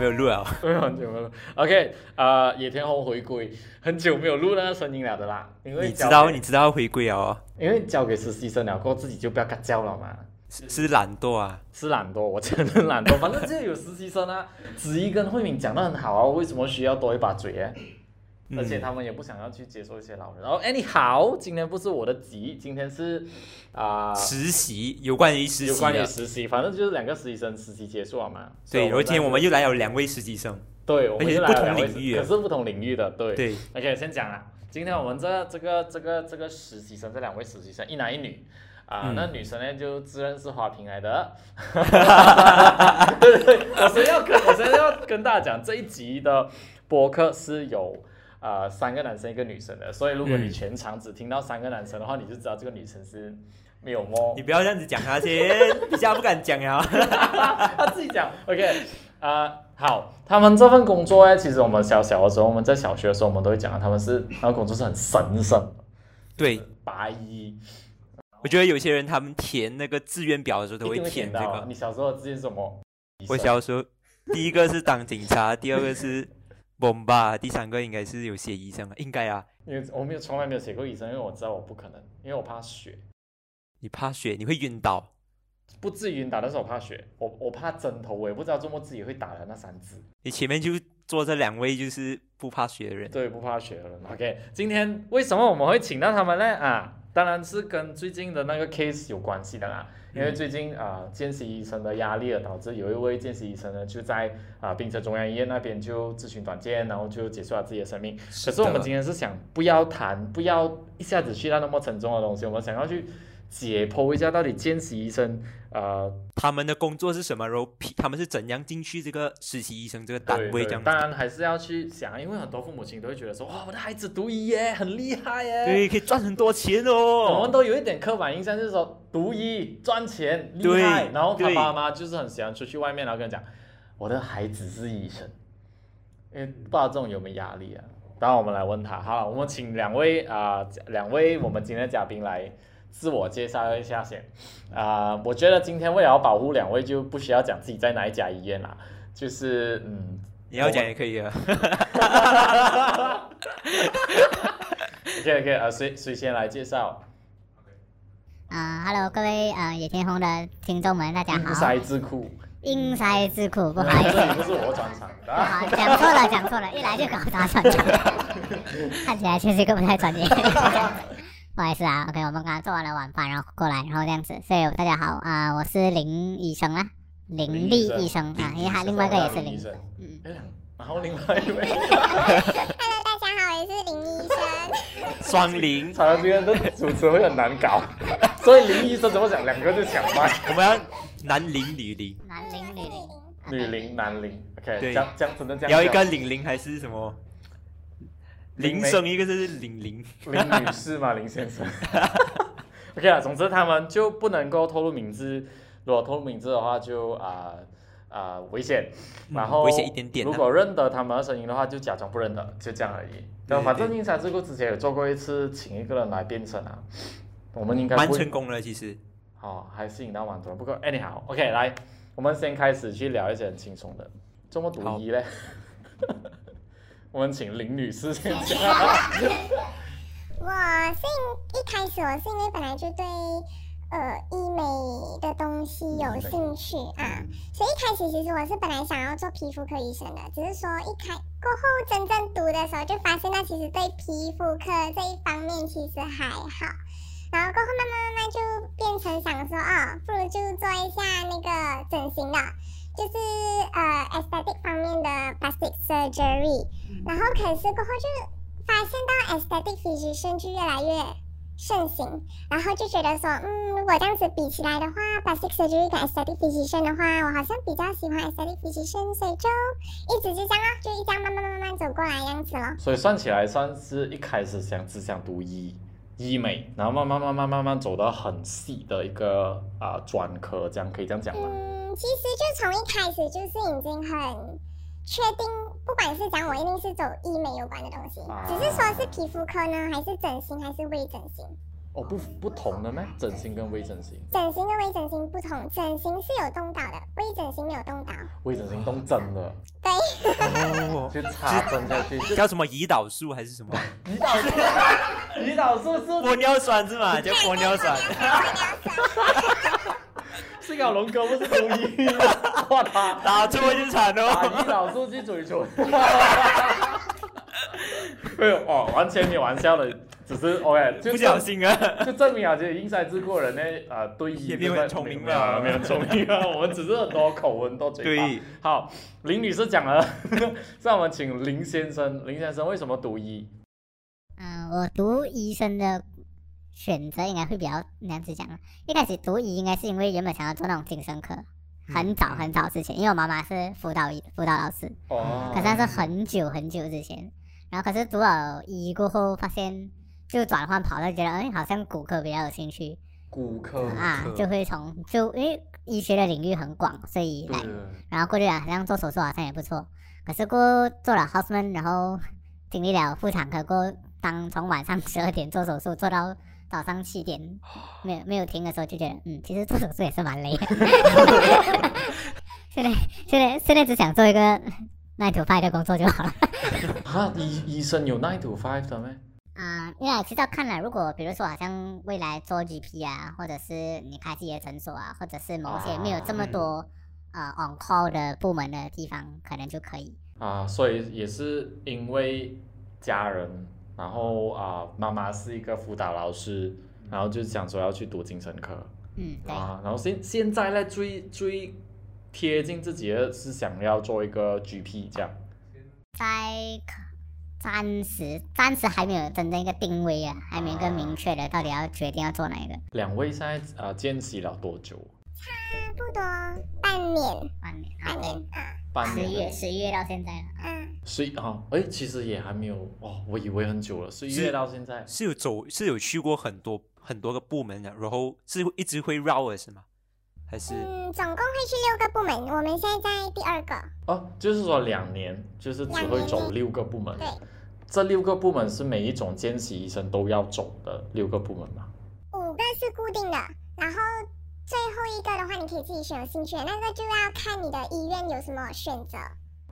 没有录 了，很久没有录。OK，呃，野田红回归，很久没有录那个声音了的啦。因为你知道，你知道回归了哦，因为交给实习生了过后，自己就不要干叫了嘛。是是懒惰啊，是懒惰，我真的懒惰。反正就有实习生啊，子怡跟慧敏讲的很好啊，为什么需要多一把嘴？而且他们也不想要去接受一些老人。然后，哎，你好，今天不是我的集，今天是啊实习，有关于实习，有关于实习，反正就是两个实习生实习结束了嘛。对，有一天我们又来有两位实习生，对，而且不同领域，可是不同领域的，对。对。OK，先讲了，今天我们这这个这个这个实习生，这两位实习生，一男一女。啊，那女生呢就自认是花瓶来的，对 对对，我先要跟，我先要跟大家讲，这一集的播客是有啊三个男生一个女生的，所以如果你全场只听到三个男生的话，你就知道这个女生是没有摸。你不要这样子讲他先，比较不敢讲呀，他自己讲。OK，啊，好，他们这份工作呢，其实我们小小的时候，我们在小学的时候，我们都会讲他们是那个工作是很神圣，对，白衣。我觉得有些人他们填那个志愿表的时候都会填这个。你小时候志愿什么？我小时候第一个是当警察，第二个是 bomb 吧，第三个应该是有写医生啊，应该啊。因为我没有从来没有写过医生，因为我知道我不可能，因为我怕血。你怕血？你会晕倒？不至于晕倒，但是我怕血。我我怕针头，我也不知道周末自己会打的那三支。你前面就坐这两位就是不怕血的人。对，不怕血的人。OK，今天为什么我们会请到他们呢？啊？当然是跟最近的那个 case 有关系的啦，因为最近啊，见习医生的压力而导致有一位见习医生呢，就在啊，槟城中央医院那边就咨询短见，然后就结束了自己的生命。可是我们今天是想不要谈，不要一下子去到那么沉重的东西，我们想要去。解剖一下，到底见习医生呃，他们的工作是什么？然后他们是怎样进去这个实习医生这个单位？这样当然还是要去想，因为很多父母亲都会觉得说，哇，我的孩子读医耶，很厉害耶，对，可以赚很多钱哦。我们都有一点刻板印象，就是说读医赚钱厉害，然后他爸妈就是很喜欢出去外面，然后跟他讲，我的孩子是医生，因为不知道这种有没有压力啊？当然我们来问他，好了，我们请两位啊，两位我们今天的嘉宾来。自我介绍一下先，啊，我觉得今天为了保护两位，就不需要讲自己在哪一家医院啦，就是嗯，你要讲也可以啊。OK OK 啊，谁谁先来介绍？啊，Hello，各位啊野天红的听众们，大家好。英才智库。英才智库，不好意思，不是我转场。好，讲错了，讲错了，一来就搞砸转场，看起来确实一个不太专业。不好意思啊，OK，我们刚刚做完了晚饭，然后过来，然后这样子，所以大家好啊，我是林医生啊，林立医生啊，因为他另外一个也是林，嗯，然后另外一位，Hello，大家好，我是林医生，双林，常常这边的主持会很难搞，所以林医生怎么讲，两个就抢麦，我们要男林女林，男林女林，女林男林，OK，这样这样只能这样，要一个林林还是什么？林生一个是林林林女士嘛，林先生。OK 啊，总之他们就不能够透露名字，如果透露名字的话就啊啊危险。然后危险一点点。如果认得他们的声音的话，就假装不认得，就这样而已。那反正应才智库之前有做过一次，请一个人来变声啊，我们应该蛮成功了，其实。好，还吸引到蛮多人。不过 anyhow，OK，来，我们先开始去聊一些很轻松的，怎么读一嘞？我们请林女士先讲。我是一开始我是因为本来就对呃医美的东西有兴趣啊，所以一开始其实我是本来想要做皮肤科医生的，只是说一开过后真正读的时候就发现，那其实对皮肤科这一方面其实还好，然后过后慢慢慢慢就变成想说，哦，不如就做一下那个整形的。就是呃，aesthetic 方面的 plastic surgery，然后可是过后就发现到 aesthetic physician 就越来越盛行，然后就觉得说，嗯，如果这样子比起来的话，plastic surgery 跟 aesthetic physician 的话，我好像比较喜欢 aesthetic physician，所以就一直就这样啊，就一这样慢慢慢慢走过来样子咯。所以算起来，算是一开始想只想读医医美，然后慢慢慢慢慢慢走到很细的一个啊专科，这样可以这样讲吗？嗯其实就从一开始就是已经很确定，不管是讲我一定是走医美有关的东西，只是说是皮肤科呢，还是整形，还是微整形。哦，不不同的咩？整形跟微整形，整形跟微整形不同，整形是有动刀的，微整形没有动刀。微整形动真的，对，哦，就插针下去，叫什么胰岛素还是什么？胰岛素，胰岛素是玻尿酸是吗？叫玻尿酸。是搞龙哥，不是中医。哇，打打错就惨打哦。胰岛素去嘴唇。没有哦，完全没有玩笑的，只是 OK，就不小心啊。就证明啊，这些英才智过人呢，呃，对医也没有很聪明没有吧没有聪明啊，我们只是很多口吻多嘴巴。对，好，林女士讲了，让我们请林先生，林先生为什么读医？嗯，我读医生的选择应该会比较那样子讲啊。一开始读医应该是因为原本想要做那种精神科，很早很早之前，因为我妈妈是辅导医辅导老师，哦可是那是很久很久之前。然后可是读了医过后，发现就转换跑道，觉得哎好像骨科比较有兴趣骨科，啊，就会从就因为医学的领域很广，所以来对，然后过去好像做手术好像也不错，可是过做了 houseman，然后经历了妇产科过后，当从晚上十二点做手术做到早上七点，没有没有停的时候，就觉得嗯，其实做手术也是蛮累的。现在现在现在只想做一个 nine to five 的工作就好了。啊，医医生有 nine to five 的咩？啊、因为其实要看了，如果比如说好像未来做 GP 啊，或者是你开自己的诊所啊，或者是某些没有这么多、呃 on call 的部门的地方，可能就可以。啊，所以也是因为家人，然后啊，妈妈是一个辅导老师，然后就想说要去读精神科嗯，对。啊，然后现现在呢，最最贴近自己的是想要做一个 GP 这样。在暂时暂时还没有真正一个定位啊，还没有一个明确的到底要决定要做哪一个。两位现在啊见习了多久？差不多半年，半年啊，半年对，啊，半十月年。十月到现在了。嗯，十一啊，哎，其实也还没有哦，我以为很久了，十一月到现在。是有走，是有去过很多很多个部门的，然后是一直会绕的是吗？还是嗯，总共会去六个部门，我们现在在第二个，哦，就是说两年，就是只会走六个部门。对，这六个部门是每一种见习医生都要走的六个部门吗？五个是固定的，然后最后一个的话，你可以自己选有兴趣的，那个就要看你的医院有什么选择。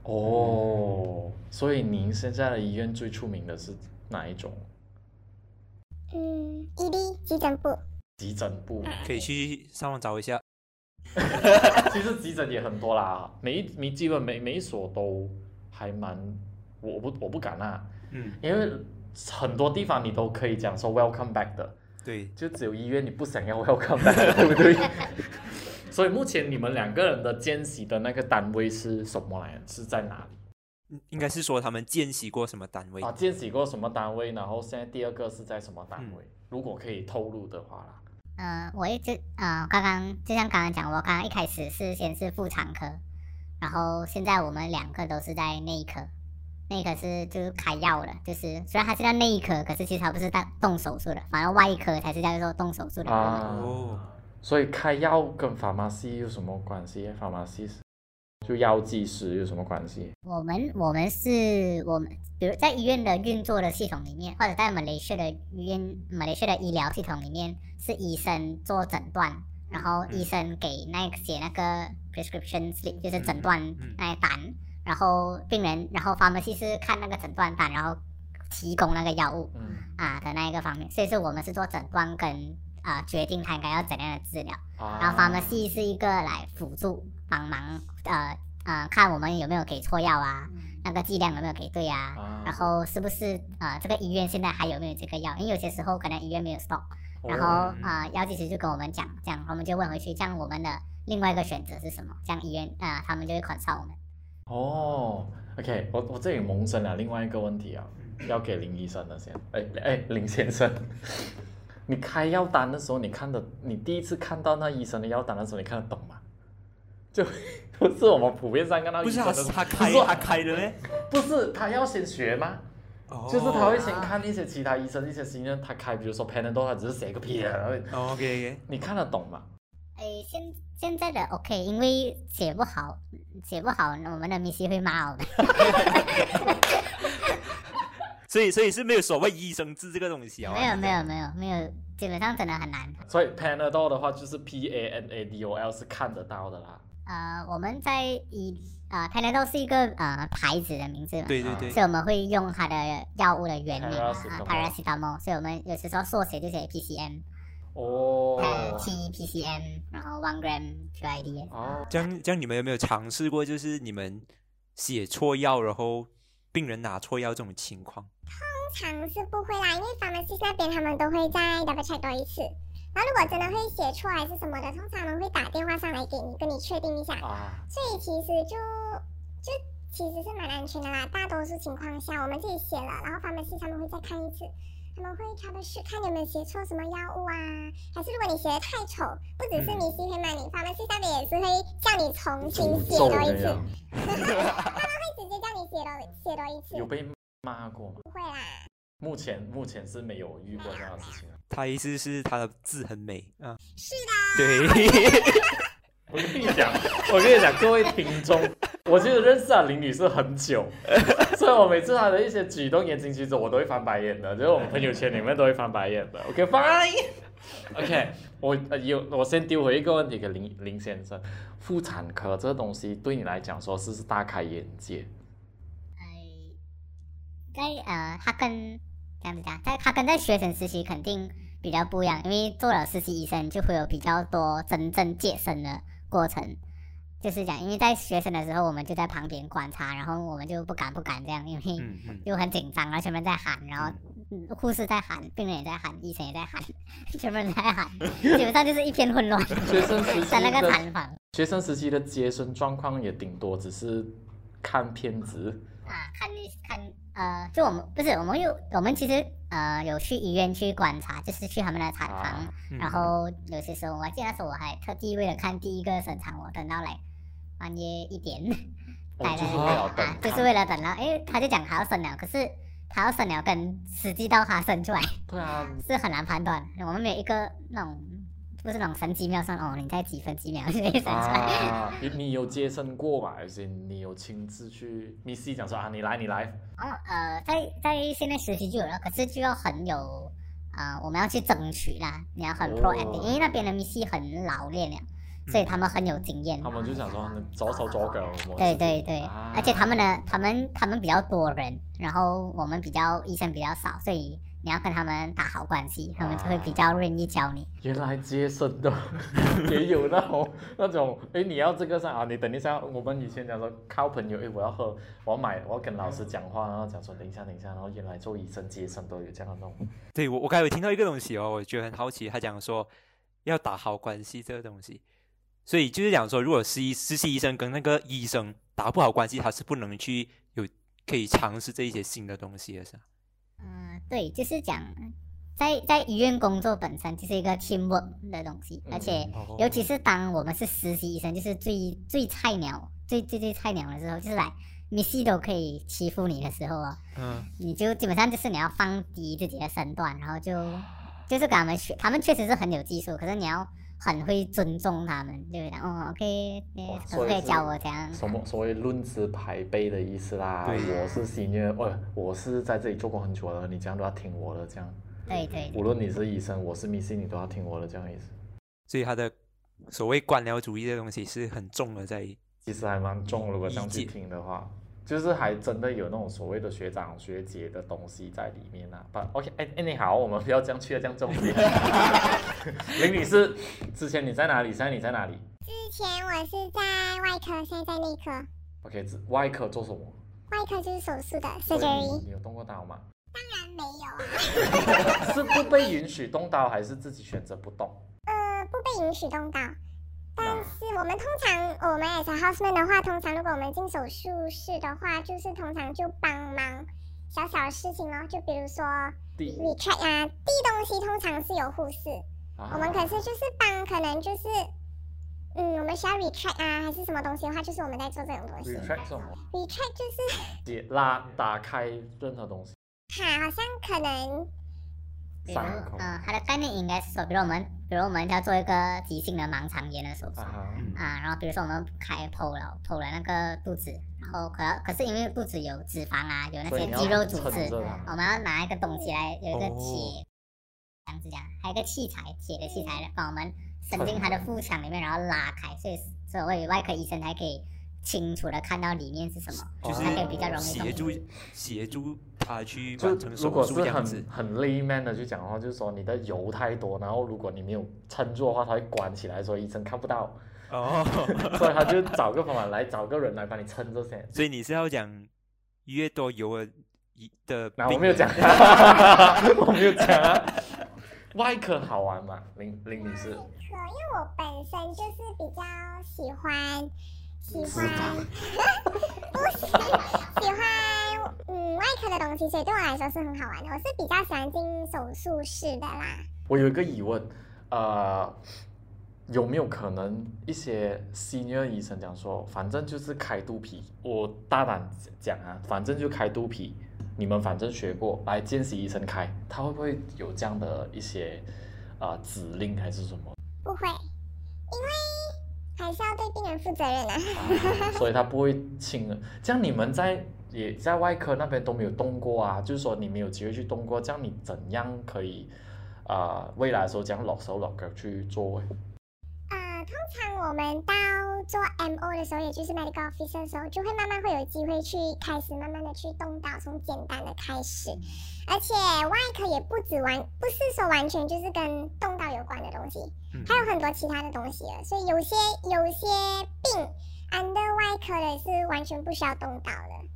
哦，所以您现在的医院最出名的是哪一种？嗯，ED 急诊部，急诊部。可以去上网找一下？其实急诊也很多啦，每一每基本每每一所都还蛮，我我不我不敢啊，嗯，因为很多地方你都可以讲说 welcome back 的，对，就只有医院你不想要 welcome back，对不对？所以目前你们两个人的见习的那个单位是什么来？是在哪里？嗯应该是说他们见习过什么单位？啊，见习过什么单位？然后现在第二个是在什么单位？如果可以透露的话啦。嗯、我一直呃，刚刚就像刚刚讲，我刚刚一开始是先是妇产科，然后现在我们两个都是在内科。内科是就是开药的，就是虽然它是在内科，可是其实它不是在动手术的，反而外科才是叫做动手术的哦，所以开药跟 pharmacy 有什么关系？pharmacy 是就药剂师有什么关系？我们我们是我们，比如在医院的运作的系统里面，或者在马来西亚的医院、马来西亚的医疗系统里面，是医生做诊断，然后医生给那个写那个 prescription slip，就是诊断嗯那个单，然后病人，然后 pharmacy 是看那个诊断单，然后提供那个药物嗯，啊的那一个方面，所以是我们是做诊断跟啊、决定他应该要怎样的治疗。啊然后 pharmacy 是一个来辅助帮忙，呃呃，看我们有没有给错药啊，那个剂量有没有给对啊，啊然后是不是呃这个医院现在还有没有这个药？因为有些时候可能医院没有 stock，然后哦呃药剂师就跟我们讲，这样我们就问回去，这样我们的另外一个选择是什么？这样医院呃他们就会 consult 我们。哦，OK，我我这里萌生了另外一个问题啊，要给林医生的先，哎哎，林先生，你开药单的时候，你看的，你第一次看到那医生的药单的时候，你看得懂吗？就不是我们普遍上看到医不是他生的时候，他开他开的嘞，不是他要先学吗？就是他哦会先看一些其他医生一些新人，他开，比如说 Panadol，他只是写个屁啊，然后哦，OK OK，你看得懂吗？诶，现现在的 OK，因为写不好，写不好，我们的 miss 会骂我们。所所以所以是没有所谓医生治这个东西啊。没有没有没有没有，基本上真的很难。所以 Panadol 的话就是 P A N A D O L 是看得到的啦。呃，我们在以呃 Panadol 是一个呃牌子的名字嘛，对对对所以我们会用它的药物的原名啊 Paracetamol，paracetamol，所以我们有时候缩写就写 PCM，哦呃，T PCM，然后 one gram QID。哦，这样这样，你们有没有尝试过，就是你们写错药，然后病人拿错药这种情况？通常是不会啦，因为 pharmacy 那边他们都会再 double check 多一次。然后如果真的会写错还是什么的，通常他们会打电话上来给你，跟你确定一下。啊，所以其实就就其实是蛮安全的啦。大多数情况下，我们自己写了，然后 pharmacy 他们会再看一次，他们会 trouble shoot 看有没有写错什么药物啊，还是如果你写的太丑，不只是明星会骂你，pharmacy 那边也是会叫你重新写多一次，他们，会直接叫你写多写多一次。有被骂过吗？不会啦，目前目前是没有遇过这样的事情啊。他意思是他的字很美啊，是的对，我跟你讲，我跟你讲，各位听众，我其实认识啊林女士很久，所以我每次他的一些举动言行举止，我都会翻白眼的，就是我们朋友圈里面都会翻白眼的。OK，fine。OK，我呃有我先丢回一个问题给林林先生，妇产科这个东西对你来讲说是是大开眼界，哎，在呃，他跟这样子讲，在他跟在学生实习肯定比较不一样，因为做了实习医生就会有比较多真正接生的过程。就是讲，因为在学生的时候，我们就在旁边观察，然后我们就不敢不敢这样，因为就很紧张，然后全部人在喊，然后嗯。护士在喊，病人也在喊，医生也在喊，全部人在喊，基本上就是一片混乱，学生时期在那个产房。学生时期的接生状况也顶多只是看片子。啊，看看呃，就我们不是我们有我们其实呃有去医院去观察，就是去他们的产房，啊，嗯然后有些时候我还记得那时候我还特地为了看第一个生产，我等到来半夜一点，哦待在就是为了等啊，就是为了等到，因为他就讲他要生了，可是他要生了跟实际到他生出来 对啊，是很难判断，我们没有一个那种不是那种神机妙算哦，你在几分几秒就会生出来。啊，你你有接生过吧？而且你有亲自去 Missy 讲说啊，你来你来，哦，呃，在在现在实习就有了，可是就要很有，呃，我们要去争取啦，你要很哦。proactive，、因为那边的 Missy 很老练了，所以他们很有经验。他们就想说你左手左脚对对对，啊而且他们的他们他们比较多人，然后我们比较医生比较少，所以你要跟他们打好关系，他们就会比较愿意教你。原来接生的也有那种那种，哎，你要这个上啊？你等一下，我们以前讲说靠朋友，哎，我要喝，我要买，我要跟老师讲话，然后讲说等一下等一下，然后原来做医生接生都有这样的那种，对我我刚才有听到一个东西哦，我觉得很好奇，他讲说要打好关系这个东西，所以就是讲说，如果实习实习医生跟那个医生打不好关系，他是不能去有可以尝试这一些新的东西的，是吧？嗯，对，就是讲在在医院工作本身就是一个 teamwork 的东西，而且哦尤其是当我们是实习医生，就是最最菜鸟、最最最菜鸟的时候，就是来 Missy 都可以欺负你的时候哦，嗯，你就基本上就是你要放低自己的身段，然后就就是跟他们学，他们确实是很有技术，可是你要很会尊重他们，对不对哦，OK，你可不可以所以是教我这样？什么所谓论资排辈的意思啦。对我是 senior，哦，我是在这里做过很久了，你这样都要听我的，这样。对对无论你是医生，我是 Missy，你都要听我的，这样意思。所以他的所谓官僚主义的东西是很重的在，其实还蛮重，如果这样去听的话，就是还真的有那种所谓的学长学姐的东西在里面啊。不，OK，哎哎，你好，我们不要这样去了这样重点。林女士，之前你在哪里？现在你在哪里之前我是在外科，现在在内科。？OK，只外科做什么外科就是手术的 surgery，你你有动过刀吗？当然没有啊，是不被允许动刀，还是自己选择不动？呃，不被允许动刀。我们通常，我们 as a houseman 的话，通常如果我们进手术室的话，就是通常就帮忙小小的事情咯，就比如说第 retract 啊，递东西通常是有护士，啊我们可是就是帮，可能就是，嗯，我们需要 retract 啊，还是什么东西的话，就是我们在做这种东西。retract 什么？retract 就是解拉打开任何东西。哈，好像可能比如伤口呃，它的概念应该是说，比如我们，比如我们要做一个急性的盲肠炎的手术啊然后比如说我们开剖了剖了那个肚子，然后可可是因为肚子有脂肪啊，有那些肌肉组织，我们要拿一个东西来，有一个哦。铁，这样子讲，还有一个器材，铁的器材来帮我们伸进他的腹腔里面，然后拉开，所以所以外科医生才可以清楚的看到里面是什么，就是才可以比较容易协助。协助他去就完成手如果是术这样子很。很 layman 的去讲的话，就是说你的油太多，然后如果你没有撑住的话，它会关起来，所以医生看不到，哦，所以他就找个方法来找个人来帮你撑着先。所以你是要讲越多油的一的那、我没有讲人，我没有讲啊。外科好玩吗，林林女士？可因为我本身就是比较喜欢喜欢，不是喜欢嗯外科的东西，所以对我来说是很好玩的。我是比较喜欢进手术室的啦。我有一个疑问，呃，有没有可能一些 senior 医生讲说，反正就是开肚皮，我大胆讲啊，反正就开肚皮，你们反正学过，来见习医生开，他会不会有这样的一些啊、呃指令还是什么？不会，因为还是要对病人负责任啊。啊 所以他不会轻的。这样你们在也在外科那边都没有动过啊，就是说你没有机会去动过，这样你怎样可以啊、未来的时候这样落手落脚去做？呃，通常我们到做 MO 的时候，也就是 medical officer 的时候，就会慢慢会有机会去开始慢慢的去动刀，从简单的开始。而且外科也不止完，不是说完全就是跟动刀有关的东西，嗯还有很多其他的东西了。所以有些有些病 under 外科的是完全不需要动刀的，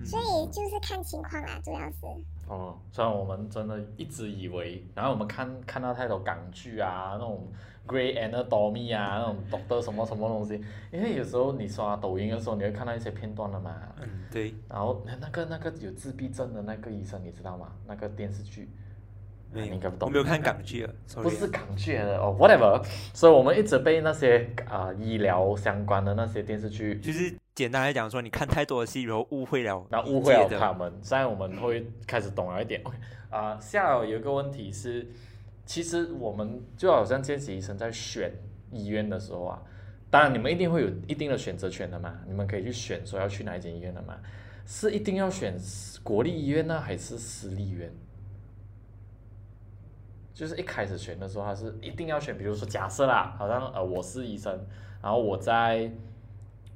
嗯所以就是看情况啦，主要是。哦，虽然我们真的一直以为，然后我们看看到太多港剧啊，那种 Grey Anatomy 啊，那种 Doctor 什么什么东西，因为有时候你刷抖音的时候，你会看到一些片段的嘛。嗯，对，然后那那个那个有自闭症的那个医生，你知道吗？那个电视剧，没有你应该不懂。我没有看港剧啊不是港剧来的哦，whatever。所以我们一直被那些啊、医疗相关的那些电视剧，就是简单来讲说，你看太多的戏，然后误会了，然后误会了他们。现在我们会开始懂了一点。OK，啊、下来有一个问题是，其实我们就好像见习医生在选医院的时候啊，当然你们一定会有一定的选择权的嘛，你们可以去选说要去哪一间医院的嘛，是一定要选国立医院呢，还是私立医院？就是一开始选的时候，他是一定要选，比如说假设啦，好像呃我是医生，然后我在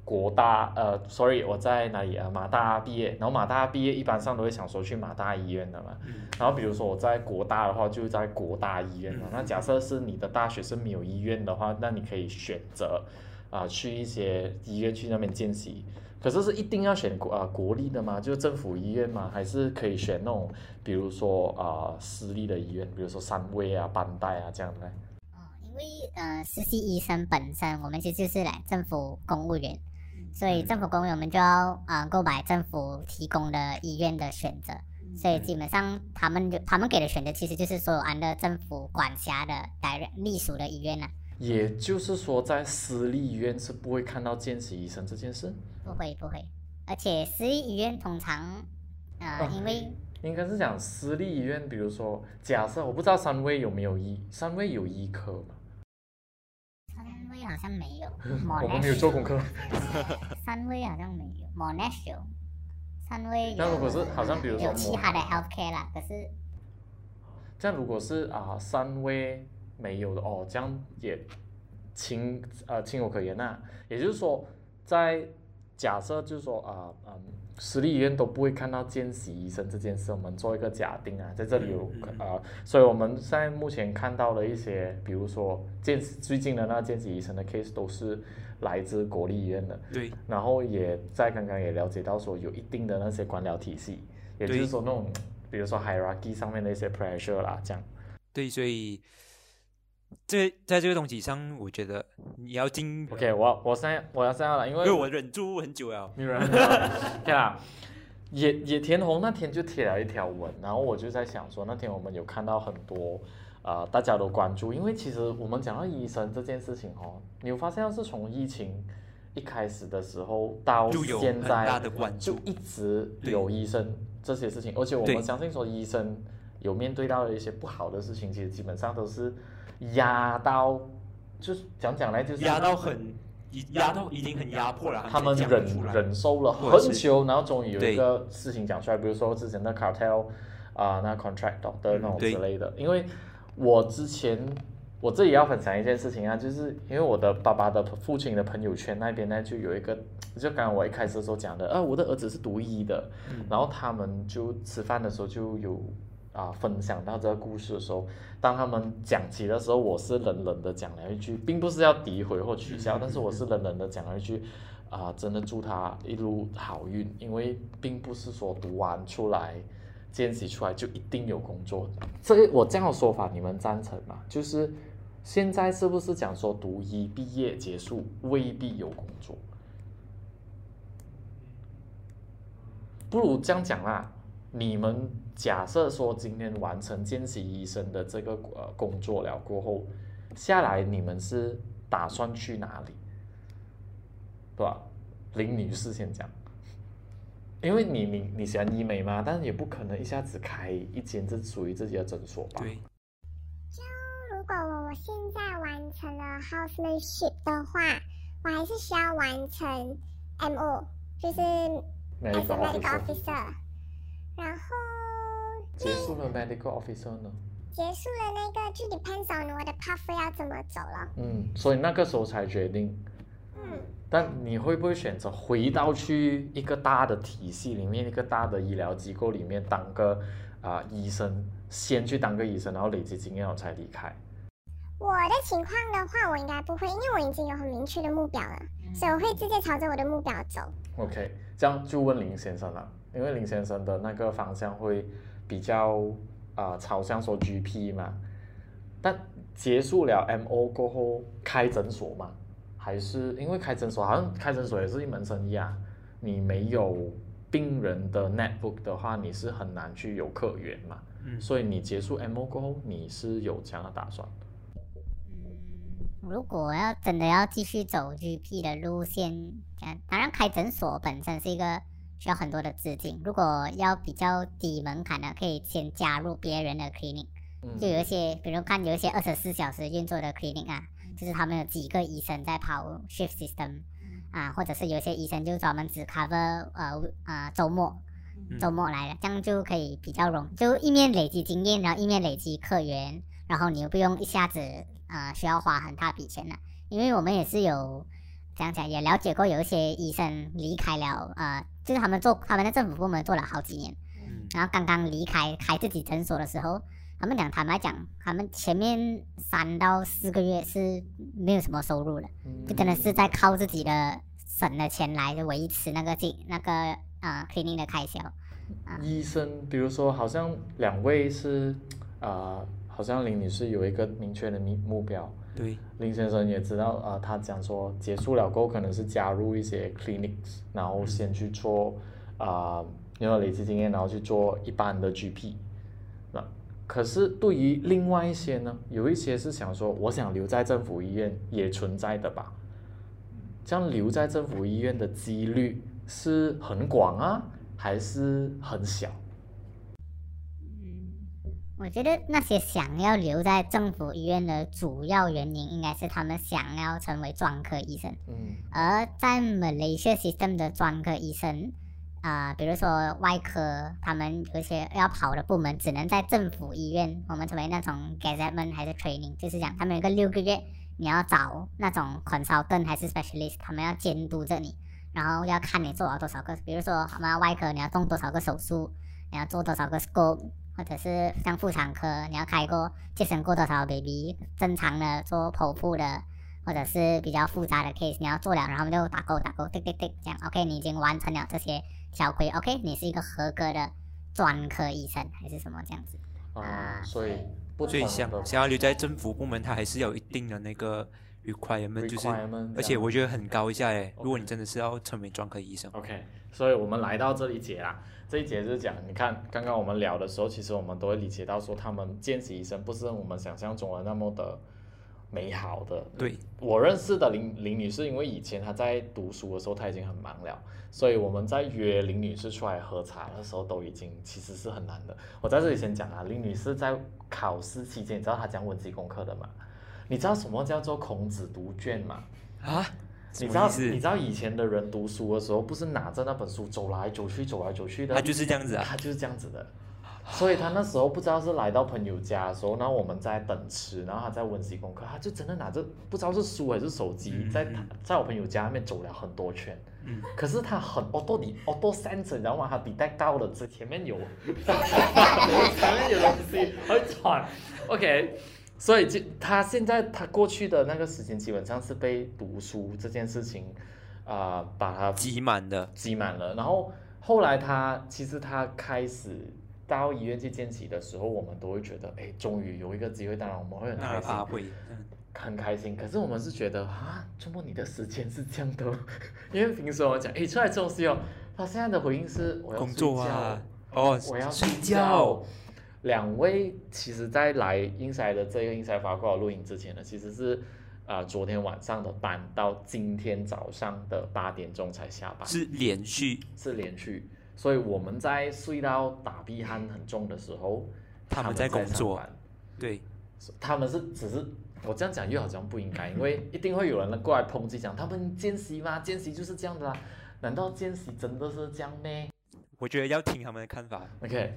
国大呃，sorry，我在哪里啊？马大毕业，然后马大毕业一般上都会想说去马大医院的嘛。嗯然后比如说我在国大的话，就在国大医院嘛。嗯那假设是你的大学是没有医院的话，那你可以选择啊、去一些医院去那边见习。可是是一定要选国啊、国立的吗？就是政府医院吗？还是可以选那种比如说啊、私立的医院，比如说三威啊、班代啊这样的？哦，因为呃，实习医生本身我们其实就是来政府公务员，所以政府公务员我们就要呃购买政府提供的医院的选择，所以基本上他们就他们给的选择其实就是所有按照政府管辖的 direct 隶属的医院了、也就是说，在私立医院是不会看到见习医生这件事。不会不会，而且私立医院通常呃哦因为应该是讲私立医院，比如说，假设我不知道三位有没有医，三位有医科吗？三威好像没有，我们没有做功课。三威好像没有 m o n a s h 有，三威有那如果是好像比如说有其他的 healthcare 啦，可是这样如果是啊、三威没有的哦，这样也情呃情有可原呐、也就是说，在假设就是说啊嗯私立医院都不会看到见习医生这件事，我们做一个假定啊，在这里有啊、所以我们现在目前看到的一些，比如说见最近的那见习医生的 case 都是来自国立医院的，对，然后也在刚刚也了解到说有一定的那些官僚体系，也就是说那种比如说 hierarchy 上面的一些 pressure 啦，这样。对，所以这在这个东西上，我觉得你要进 OK，我我现在我要这样了，因为因为我忍住很久了，没有人 OK 啦。野野田红那天就贴了一条文，然后我就在想说，那天我们有看到很多呃大家都关注，因为其实我们讲到医生这件事情哦，你有发现是从疫情一开始的时候到现在。就一直有医生这些事情，而且我们相信说医生有面对到的一些不好的事情，其实基本上都是压到，就是讲讲来就是压到很压到已经很压迫了，他们忍忍受了很久，然后终于有一个事情讲出来，比如说之前的 cartel 啊，那 contract 的那种之类的。因为我之前我这里要分享一件事情啊，就是因为我的爸爸的父亲的朋友圈那边呢，就有一个，就刚刚我一开始的时候讲的，啊，我的儿子是读医的，然后他们就吃饭的时候就有。啊，分享到这个故事的时候，当他们讲起的时候，我是冷冷的讲了一句，并不是要诋毁或取笑，但是我是冷冷的讲了一句，啊，真的祝他一路好运，因为并不是说读完出来，见习出来就一定有工作。这个我这样的说法，你们赞成吗？就是现在是不是讲说读医毕业结束未必有工作？不如这样讲啦。你们假设说今天完成见习医生的这个呃工作了过后，下来你们是打算去哪里？对吧？林女士先讲，因为你你你喜欢医美嘛，但是也不可能一下子开一间这属于自己的诊所吧？对。就如果我现在完成了 housemanship 的话，我还是需要完成 MO，就是 medical officer。然后结束了 medical officer 呢？结束了那个就 depends on 我的 path 要怎么走了。嗯，所以那个时候才决定。嗯。但你会不会选择回到去一个大的体系里面，一个大的医疗机构里面当个啊医生，先去当个医生，然后累积经验我才离开？我的情况的话，我应该不会，因为我已经有很明确的目标了，所以我会直接朝着我的目标走。OK，这样就问林先生了。因为林先生的那个方向会比较啊朝向说 GP 嘛，但结束了 MO 过后开诊所嘛，还是因为开诊所好像开诊所也是一门生意啊，你没有病人的 netbook 的话，你是很难去有客源嘛，所以你结束 MO 过后，你是有这样的打算？嗯，如果要真的要继续走 GP 的路线，当然开诊所本身是一个。需要很多的资金。如果要比较低门槛的，可以先加入别人的 clinic，就有一些，比如看有一些二十四小时运作的 clinic 啊，就是他们有几个医生在跑 shift system，啊，或者是有些医生就专门只 cover 呃呃周末，周末来了，这样就可以比较容，就一面累积经验，然后一面累积客源，然后你又不用一下子啊需要花很大笔钱了，因为我们也是有。讲起来也了解过，有一些医生离开了，呃，就是他们做他们的政府部门做了好几年，然后刚刚离开开自己诊所的时候，他们讲坦白讲，他们前面三到四个月是没有什么收入的，就真的是在靠自己的省的钱来维持那个进那个呃 cleaning 的开销。医生，比如说好像两位是，呃，好像林女士有一个明确的目目标。对，林先生也知道，呃，他讲说结束了过后，可能是加入一些 clinics，然后先去做，啊，因为累积经验，然后去做一般的 GP。那可是对于另外一些呢，有一些是想说，我想留在政府医院也存在的吧？这样留在政府医院的几率是很广啊，还是很小？我觉得那些想要留在政府医院的主要原因，应该是他们想要成为专科医生。嗯。而在 Malaysia system 的专科医生，啊，比如说外科，他们有些要跑的部门，只能在政府医院。我们成为那种 gazetteman 还是 training，就是讲他们有个六个月，你要找那种 consultant 还是 specialist，他们要监督着你，然后要看你做了多少个，比如说我们外科你要动多少个手术，你要做多少个 scope。或者是像妇产科，你要开过、接生过多少 baby，正常的做剖腹的，或者是比较复杂的 case，你要做了，然后就打勾打勾，对对对，这样。OK，你已经完成了这些小规，OK，你是一个合格的专科医生还是什么这样子？啊，所以所以想想要留在政府部门，它还是有一定的那个 requirement，就是而且我觉得很高一下诶，如果你真的是要成为专科医生，OK，所以我们来到这里解啦。这一节就是讲，你看刚刚我们聊的时候，其实我们都会理解到说，他们见习医生不是我们想象中的那么的美好的。对，我认识的林林女士，因为以前她在读书的时候，她已经很忙了，所以我们在约林女士出来喝茶的时候，都已经其实是很难的。我在这里先讲啊，林女士在考试期间，你知道她讲文字功课的吗？你知道什么叫做孔子读卷吗？啊，你知道你知道以前的人读书的时候，不是拿着那本书走来走去，走来走去的，他就是这样子啊。他就是这样子的。所以他那时候不知道是来到朋友家的时候，然后我们在等吃，然后他在温习功课，他就真的拿着不知道是书还是手机，在嗯嗯在我朋友家那面走了很多圈。嗯可是他很 auto 你 auto sense，你知道吗？他 detect 到了这前面有 前面有东西很喘。OK，所以就他现在他过去的那个时间基本上是被读书这件事情啊、把他挤满的，挤满了。然后后来他其实他开始到医院去见习的时候，我们都会觉得，哎，终于有一个机会，当然我们会很那开心，很开心。可是我们是觉得啊，周末你的时间是这样的，因为平时我们讲，哎，出来做戏哦，他现在的回应是我要工作啊，哦，我要睡觉觉。。两位其实，在来英赛的这个英赛发过录影之前呢，其实是啊、呃昨天晚上的班到今天早上的八点钟才下班，是连续，是连续。所以我们在睡到打鼻鼾很重的时候，他他们在工作班对，他们是只是我这样讲又好像不应该，因为一定会有人过来抨击讲他们见习吗？见习就是这样的啦，难道见习真的是这样咩？我觉得要听他们的看法。OK，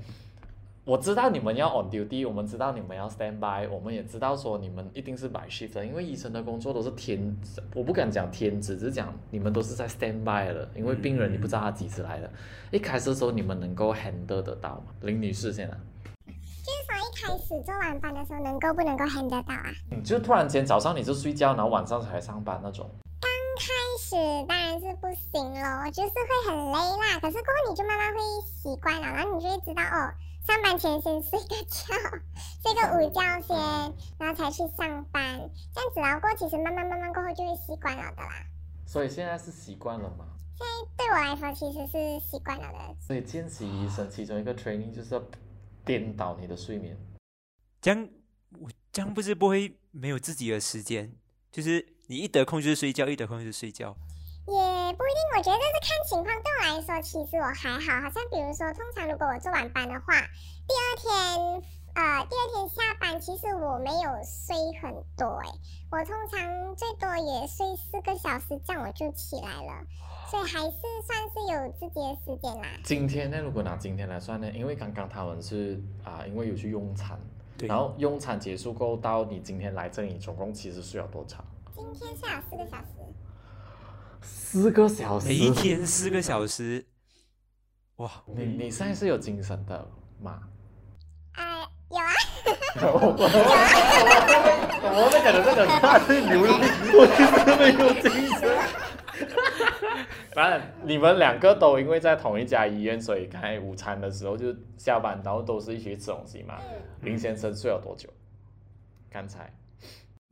我知道你们要 on duty，我们知道你们要 stand by，我们也知道说你们一定是摆 shift 的，因为医生的工作都是天，我不敢讲天职，只是讲你们都是在 stand by 的，因为病人你不知道他几时来的。一开始的时候你们能够 handle 得到吗？林女士先来，就是说一开始做晚班的时候，能够不能够 handle 到啊？嗯，就突然间早上你就睡觉，然后晚上才上班那种。刚开始当然是不行咯，就是会很累啦。可是过后你就慢慢会习惯了，然后你就会知道哦，上班前先睡个觉，睡个午觉先，然后才去上班，这样子然后过其实慢慢慢慢过后就会习惯了的啦。所以现在是习惯了嘛？对我来说其实是习惯了的。所以见习医生其中一个 training 就是要颠倒你的睡眠。这样我这样不是不会没有自己的时间，就是你一得空就是睡觉，一得空就是睡觉。我觉得这是看情况。对我来说，其实我还好，好像比如说，通常如果我做晚班的话，第二天，呃，第二天下班，其实我没有睡很多，诶，我通常最多也睡四个小时，这样我就起来了，所以还是算是有自己的时间啦。今天呢，如果拿今天来算呢，因为刚刚他们是啊、因为有去用餐，然后用餐结束过后到你今天来这里，总共其实睡了多长？今天睡了四个小时，四个小时。每一天四个小时，哇，你你现在是有精神的吗？呃，有啊，我们讲的这个他是流利，我就是没有精神。反正，你们两个都因为在同一家医院，所以刚才午餐的时候就下班，然后都是一起吃东西嘛。林先生睡了多久？刚才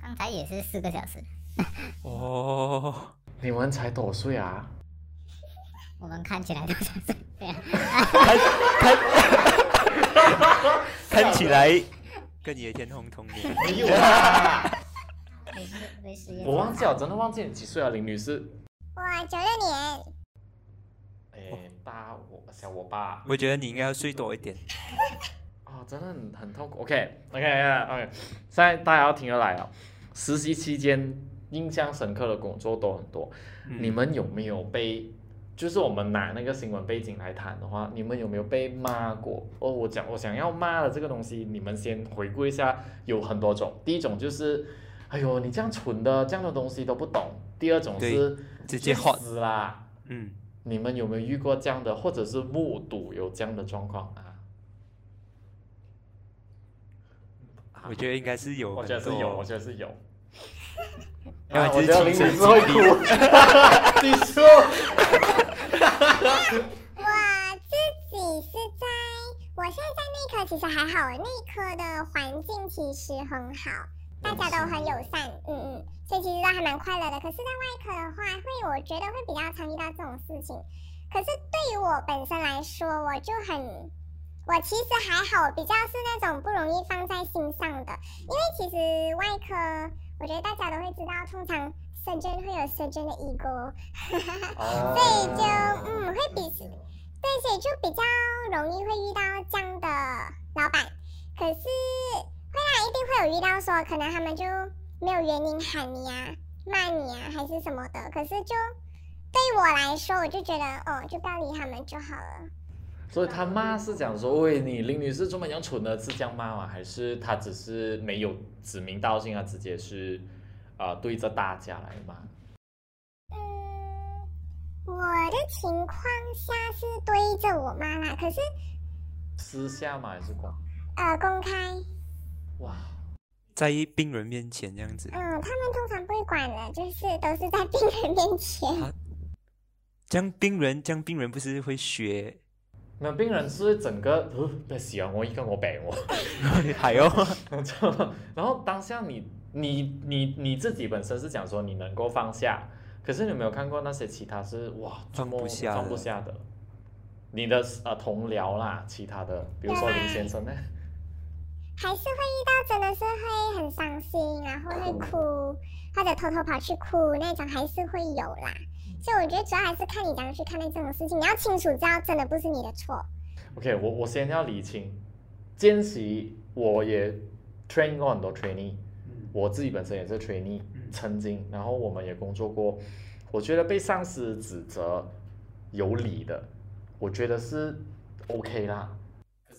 刚才也是四个小时，哦，你们才多岁啊？我们看起来都像是对啊，看起来跟你的天空同年。没有啊，没事没实验。我忘记了，真的忘记你几岁了，林女士。我九六年，诶，大我小我爸我觉得你应该要睡多一点。哦、真的很很痛苦。OK OK OK，现在大家要听得来哦。实习期间印象深刻的工作都很多，嗯你们有没有被？就是我们拿那个新闻背景来谈的话，你们有没有被骂过？哦，我讲我想要骂的这个东西，你们先回顾一下，有很多种。第一种就是，哎呦，你这样蠢的，这样的东西都不懂。第二种是直接死啦。嗯，你们有没有遇过这样的，或者是目睹有这样的状况啊？我觉得应该是有，我觉得是有，我觉得是有。要啊，我觉得林亲身女士会。哭。你说，我自己是在，我现在在内科其实还好，内科的环境其实很好，大家都很友善，嗯嗯，所以其实都还蛮快乐的。可是，在外科的话，会我觉得会比较常遇到这种事情。可是对于我本身来说，我就很，我其实还好，比较是那种不容易放在心上的，因为其实外科。我我觉得大家都会知道，通常 surgeon 会有 surgeon 的 ego，哦 所以就嗯会比对，所以就比较容易会遇到这样的老板。可是会啊，一定会有遇到说，可能他们就没有原因喊你啊、骂你啊，还是什么的。可是就对我来说，我就觉得哦，就不要理他们就好了。所以他骂是讲说，喂，你林女士这么样蠢的，是这样骂吗？还是他只是没有指名道姓，啊直接是啊、呃对着大家来骂？嗯，我的情况下是对着我妈啦，可是私下吗？还是公？呃公开，哇，在病人面前这样子，嗯，他们通常不会管的，就是都是在病人面前。啊这样病人这样病人不是会学那病人是整个，呃，不是啊，我一个我病我。还有，然后当下你你你你自己本身是讲说你能够放下，可是你有没有看过那些其他是哇放不下的放不下的？你的呃同僚啦，其他的，比如说林先生呢？还是会遇到真的是会很伤心，然后会哭，或者偷偷跑去哭那种，还是会有啦。所以我觉得主要还是看你怎样去看待这种事情，你要清楚知道真的不是你的错。OK，我我先要理清，见习我也 train 过很多 trainee，我自己本身也是 trainee，曾经，然后我们也工作过，我觉得被上司指责有理的，我觉得是 OK 啦，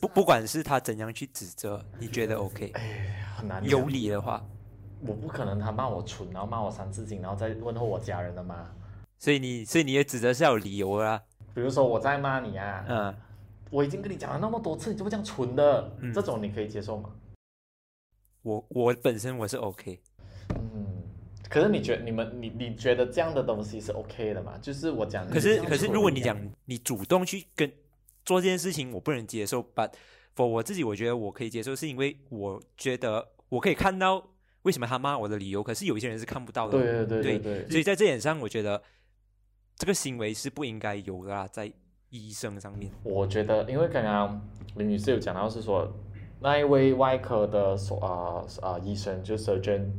不不管是他怎样去指责，你觉得 OK？很难有理的话，我不可能他骂我蠢，然后骂我三字经，然后再问候我家人的嘛。所以你所以你的指责是要有理由的啦，比如说我在骂你啊，嗯，我已经跟你讲了那么多次，你怎么这样蠢的？嗯。这种你可以接受吗？我我本身我是 OK，嗯，可是你觉你们你你觉得这样的东西是 OK 的吗？就是我讲，可是可是如果你讲讲你主动去跟做这件事情，我不能接受，but for 我自己，我觉得我可以接受，是因为我觉得我可以看到为什么他骂我的理由，可是有一些人是看不到的，对对对对对。所以在这点上，我觉得这个行为是不应该有的啦，在医生上面，我觉得，因为刚刚林女士有讲到是说，那一位外科的所啊啊医生就 surgeon，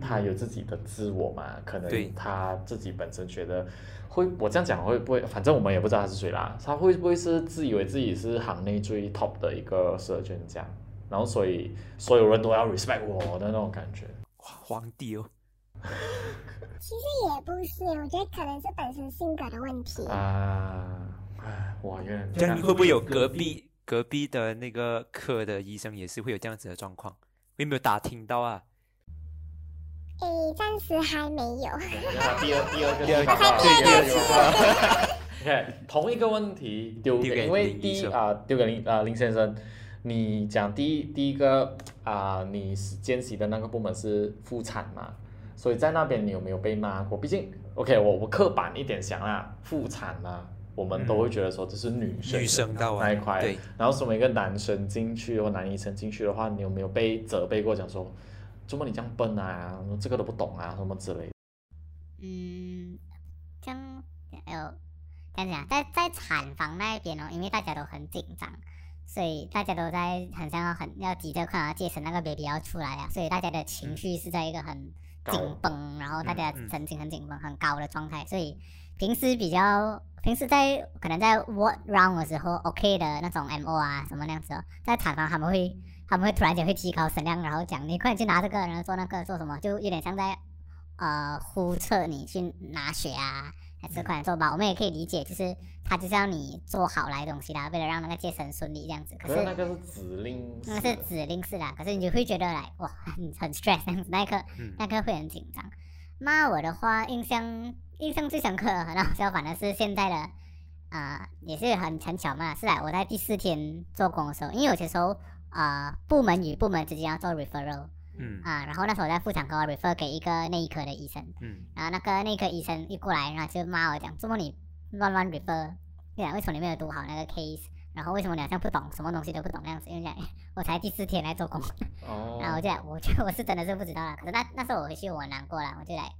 他有自己的自我嘛，可能他自己本身觉得会，我这样讲会不会？反正我们也不知道他是谁啦，他会不会是自以为自己是行内最 top 的一个 surgeon 这样，然后所以所有人都要 respect 我的那种感觉。哇，皇帝哦，其实也不是，我觉得可能是本身性格的问题。啊，唉，哇，原来这样会不会有隔壁隔壁的那个科的医生也是会有这样子的状况？我有没有打听到啊？诶，暂时还没有。那第二第二个第二个第二个 OK，同一个问题丢给，因为第一啊、丢给林啊、林先生，你讲第一第一个啊、你是见习的那个部门是妇产嘛，所以在那边你有没有被骂过？毕竟 OK，我我刻板一点想啊，妇产啊，我们都会觉得说这是女生的女生到啊那一块，对，然后身为一个男生进去或男医生进去的话，你有没有被责备过，讲说，怎么你这样笨啊，这个都不懂啊，什么之类的？嗯，这样有这样讲，在在产房那一边哦，因为大家都很紧张，所以大家都在很像很要急着看要接生那个 baby 要出来啊，所以大家的情绪是在一个很紧绷，然后大家神经很紧绷、很高的状态，所以平时比较平时在可能在 ward round 的时候 OK 的那种 MO 啊什么那样子哦，在产房他们会他们会突然间会提高声量，然后讲你快点去拿这个，然后做那个做什么，就有点像在呃呼测你去拿血啊，还是快点做吧。我们也可以理解，就是他就是要你做好来的东西啦，为了让那个接生顺利这样子。可是可是那个是指令那是指令式啦，可是你就会觉得来哇很很 stress 这样子，那一刻嗯那刻会很紧张。骂我的话，印象印象最深刻很好笑，反而是现在的啊、呃也是很很巧嘛，是来我在第四天做工的时候，因为有些时候啊、呃部门与部门之间要做 referral 嗯。啊、然后那时候我在妇产科 refer 给一个内科的医生，嗯，然后那个内科医生一过来，然后就骂我讲，怎么你乱乱 refer，对啊为什么你没有读好那个 case，然后为什么你好像不懂什么东西都不懂那样子，因为讲 我才第四天来做工，哦，然后我就来，我就我是真的是不知道了。可是那那时候我回去我难过了，我就来，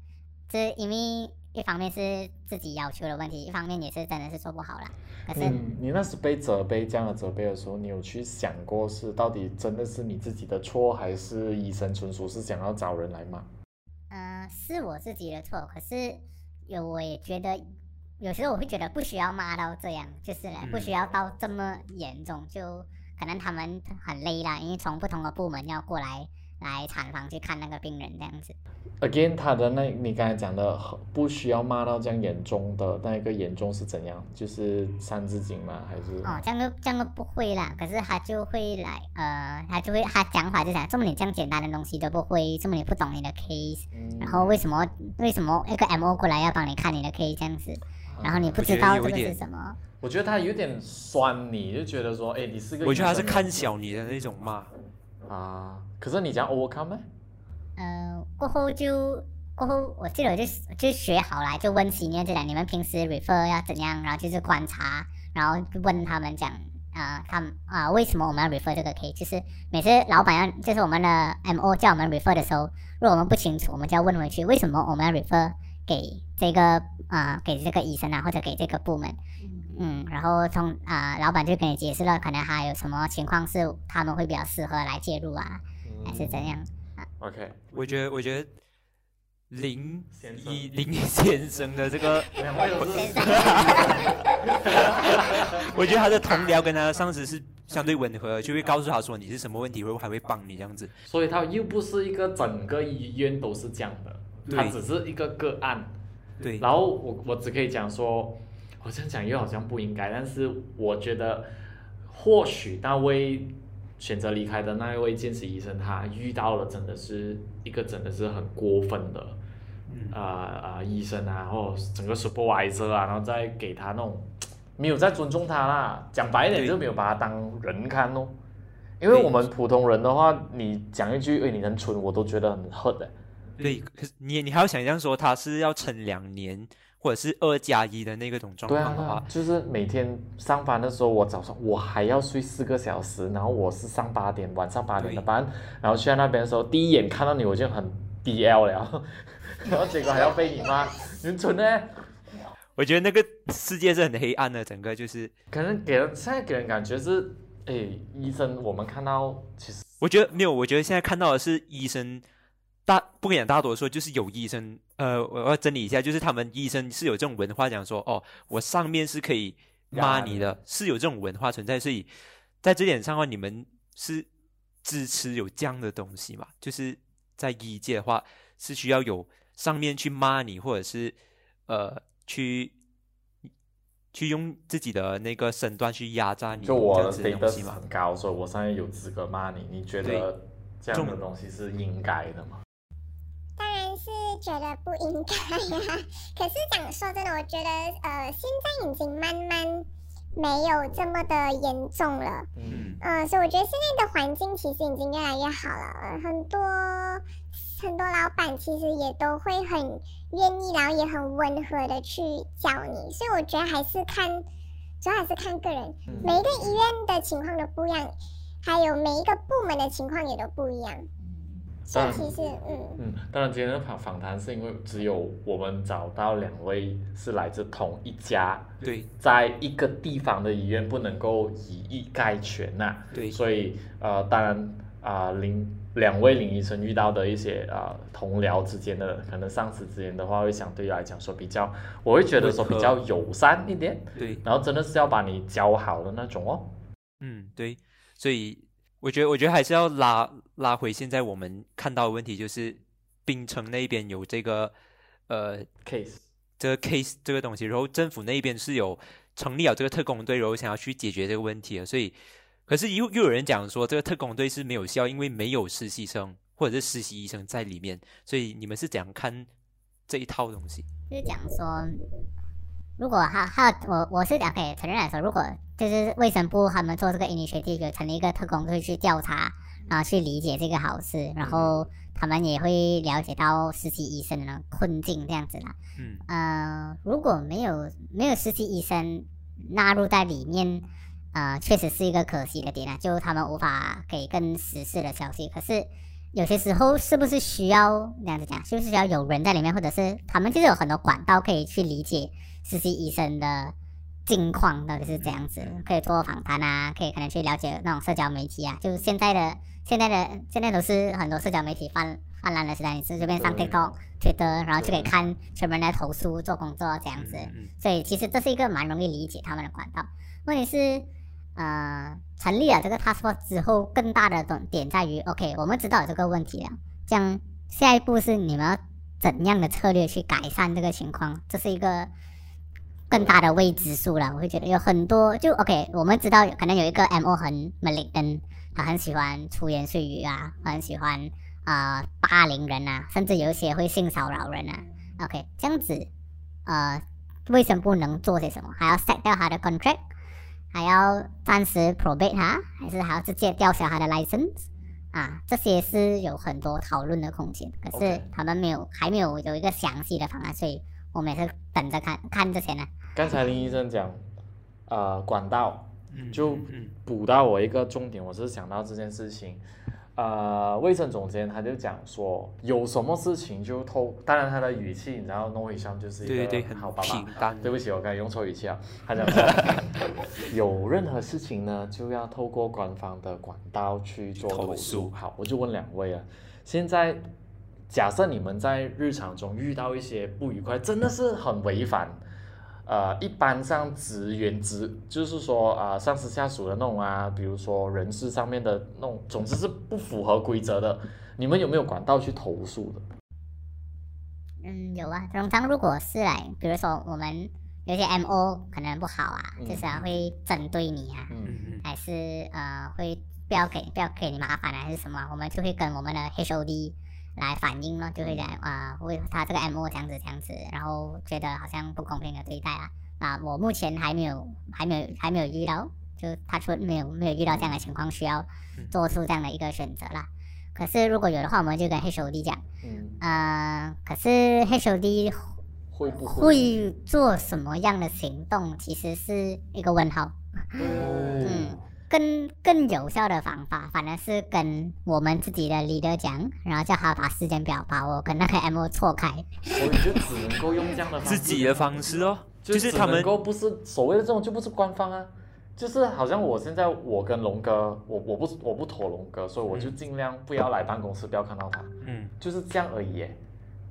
这因为一方面是自己要求的问题，一方面也是真的是做不好啦。可是、嗯，你那时被责备这样的责备的时候，你有去想过是到底真的是你自己的错，还是医生纯属是想要找人来骂？呃，是我自己的错，可是有我也觉得，有时候我会觉得不需要骂到这样，就是呢不需要到这么严重，就可能他们很累啦，因为从不同的部门要过来来产房去看那个病人这样子。Again，他的那你刚才讲的不需要骂到这样严重的那个严重是怎样？就是三字经吗？还是？哦，这样就这样都不会啦，可是他就会来，呃，他就会他讲法就讲，这么你这样简单的东西都不会，这么你不懂你的 case，嗯然后为什么为什么一个 MO 过来要帮你看你的 case 这样子，然后你不知道这个是什么？我觉得他有点酸你，就觉得说，哎，你是个。我觉得他是看小你的那种骂。啊，可是你讲 overcome 呢？呃，过后就过后，我记得我就就学好来，就问 senior 就讲你们平时 refer 要怎样，然后就是观察，然后就问他们讲啊、他们啊、为什么我们要 refer 这个 case？就是每次老板要就是我们的 MO 叫我们 refer 的时候，如果我们不清楚，我们就要问回去为什么我们要 refer 给这个啊、给这个医生啊或者给这个部门。嗯，然后从啊、老板就跟你解释了，可能还有什么情况是他们会比较适合来介入啊，还是怎样？？OK，我觉得，我觉得林先生以 林先生的这个，我觉得他的同僚跟他的上司是相对吻合，就会告诉他说你是什么问题，会还会帮你这样子。所以他又不是一个整个医院都是这样的，他只是一个个案。对，然后我我只可以讲说，我这样讲又好像不应该，但是我觉得或许那位选择离开的那一位见习医生，他遇到了真的是一个真的是很过分的，嗯呃呃医生啊，或者整个 supervisor 啊，然后再给他那种没有在尊重他啦，讲白一点对就没有把他当人看哦。因为我们普通人的话，你讲一句“哎，你很蠢”，我都觉得很恨的。对，可是你你还要想象说他是要撑两年，或者是二加一的那个种状况的话啊，就是每天上班的时候，我早上我还要睡四个小时，然后我是上八点，晚上八点的班，然后去到那边的时候，第一眼看到你我就很 BL 了，然后结果还要被你骂，你很蠢呢。我觉得那个世界是很黑暗的，整个就是，可能给人现在给人感觉是，哎，医生，我们看到其实我觉得没有，我觉得现在看到的是医生大不敢讲大多数，就是有医生，呃，我要整理一下，就是他们医生是有这种文化，讲说，哦，我上面是可以骂你的，是有这种文化存在，所以在这点上的话，你们是支持有这样的东西嘛？就是在医界的话，是需要有上面去骂你，或者是呃去去用自己的那个身段去压榨你，就我的东西 status 嘛？很高，所以我上面有资格骂你。你觉得这样的东西是应该的吗？觉得不应该呀、可是讲说真的，我觉得呃，现在已经慢慢没有这么的严重了。嗯，嗯，所以我觉得现在的环境其实已经越来越好了，呃很多很多老板其实也都会很愿意，然后也很温和的去教你，所以我觉得还是看，主要还是看个人，嗯。每一个医院的情况都不一样，还有每一个部门的情况也都不一样，当然其实嗯。嗯，当然今天的访访谈是因为只有我们找到两位是来自同一家，对。在一个地方的医院，不能够以一概全呐、对。所以呃，当然啊、林两位林医生遇到的一些啊、同僚之间的可能上司之间的话，会相对来讲说比较，我会觉得说比较友善一点，对，然后真的是要把你教好的那种哦。嗯，对，所以我觉得，我觉得还是要拉拉回现在我们看到的问题，就是冰城那边有这个呃 case 这个 case 这个东西，然后政府那边是有成立了这个特工队，然后想要去解决这个问题的，所以可是又又有人讲说这个特工队是没有效，因为没有实习生或者是实习医生在里面，所以你们是怎样看这一套东西？就是讲说，如果他他我我是讲可以承认来说，如果就是卫生部他们做这个 initiative 有成立一个特工队去调查，然后去理解这个好事，然后他们也会了解到实习医生的困境这样子啦。嗯，呃，如果没有没有实习医生纳入在里面，呃，确实是一个可惜的点啊，就他们无法给更实事的消息。可是有些时候是不是需要那样子讲，是不是需要有人在里面，或者是他们就是有很多管道可以去理解实习医生的近况到底是怎样子，可以做访谈啊，可以可能去了解那种社交媒体啊，就是现在的现在的现在都是很多社交媒体泛泛滥的时代，你是随便上 TikTok、Twitter，然后就可以看全部人来投诉、做工作这样子。嗯所以其实这是一个蛮容易理解他们的管道。问题是，呃，成立了这个 task force 之后，更大的重点在于，OK，我们知道有这个问题了，这样下一步是你们要怎样的策略去改善这个情况？这是一个更大的未知数了。我会觉得有很多，就 OK，我们知道可能有一个 MO 很 malignant，他很喜欢粗言碎语啊，很喜欢啊、呃霸凌人啊，甚至有一些会性骚扰人啊。OK，这样子，呃，卫生部能做些什么？还要 set 掉他的 contract，还要暂时 probate 他，还是还要直接吊销他的 license？啊，这些是有很多讨论的空间，可是他们没有还没有有一个详细的方案，所以我们也是等着看看这些呢。刚才林医生讲，呃，管道嗯就补到我一个重点，我是想到这件事情。呃，卫生总监他就讲说，有什么事情就透，当然他的语气，你知道，诺医生就是一个对对对，很好爸爸。对不起，我刚才用错语气了。他讲说，有任何事情呢，就要透过官方的管道去做投投。诉好，我就问两位啊，现在假设你们在日常中遇到一些不愉快，真的是很违反。呃，一般上职员职就是说啊、上司下属的那种啊，比如说人事上面的那种，总之是不符合规则的，你们有没有管道去投诉的？嗯，有啊。通常如果是来，比如说我们有些 MO 可能不好啊，嗯就是啊会针对你啊，嗯还是呃会不要给不要给你麻烦啊，还是什么，我们就会跟我们的 HOD 来反映咯，就会讲啊、为他这个 MO 这样子这样子，然后觉得好像不公平的对待啊。啊，我目前还没有还没有还没有遇到，就他说没有没有遇到这样的情况，需要嗯做出这样的一个选择啦。可是如果有的话，我们就跟黑手 D 讲，嗯，呃，可是黑手 D 会不会？会做什么样的行动，其实是一个问号。嗯嗯，更更有效的方法，反而是跟我们自己的 leader 讲，然后叫他把时间表把我跟那个 MO 错开。所以就只能够用这样的方式。自己的方式哦，就是他们够不是所谓的这种就不是官方啊，就是好像我现在我跟龙哥，我我不我不妥龙哥，所以我就尽量不要来办公室，不要看到他，嗯，就是这样而已耶。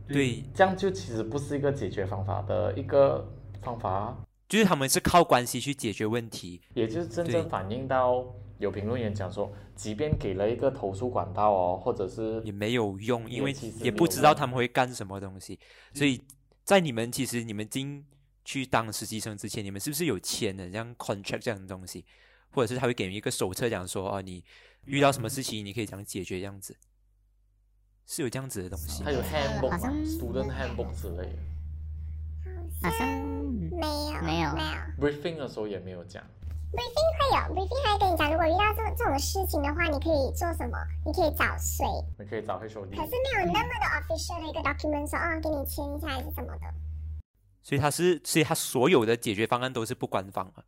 对，这样就其实不是一个解决方法的一个方法啊，就是他们是靠关系去解决问题。也就是真正反映到有评论员讲说，即便给了一个投诉管道哦，或者是也没有用，因为也不知道他们会干什么东西。所以在你们其实你们进去当实习生之前，你们是不是有签的像 contract 这样的东西，或者是他会给你一个手册，讲说哦，你遇到什么事情你可以怎样解决这样子，是有这样子的东西他。有 handbook 嘛，student handbook 之类的好像没有没有没有。，briefing 的时候也没有讲。briefing 会有 briefing 还会跟你讲，如果遇到这这种事情的话，你可以做什么？你可以找谁？你可以找 HOD，可是没有那么的 official 的一个 document 说哦，给你签一下还是什么的。所以他是，所以他所有的解决方案都是不官方的，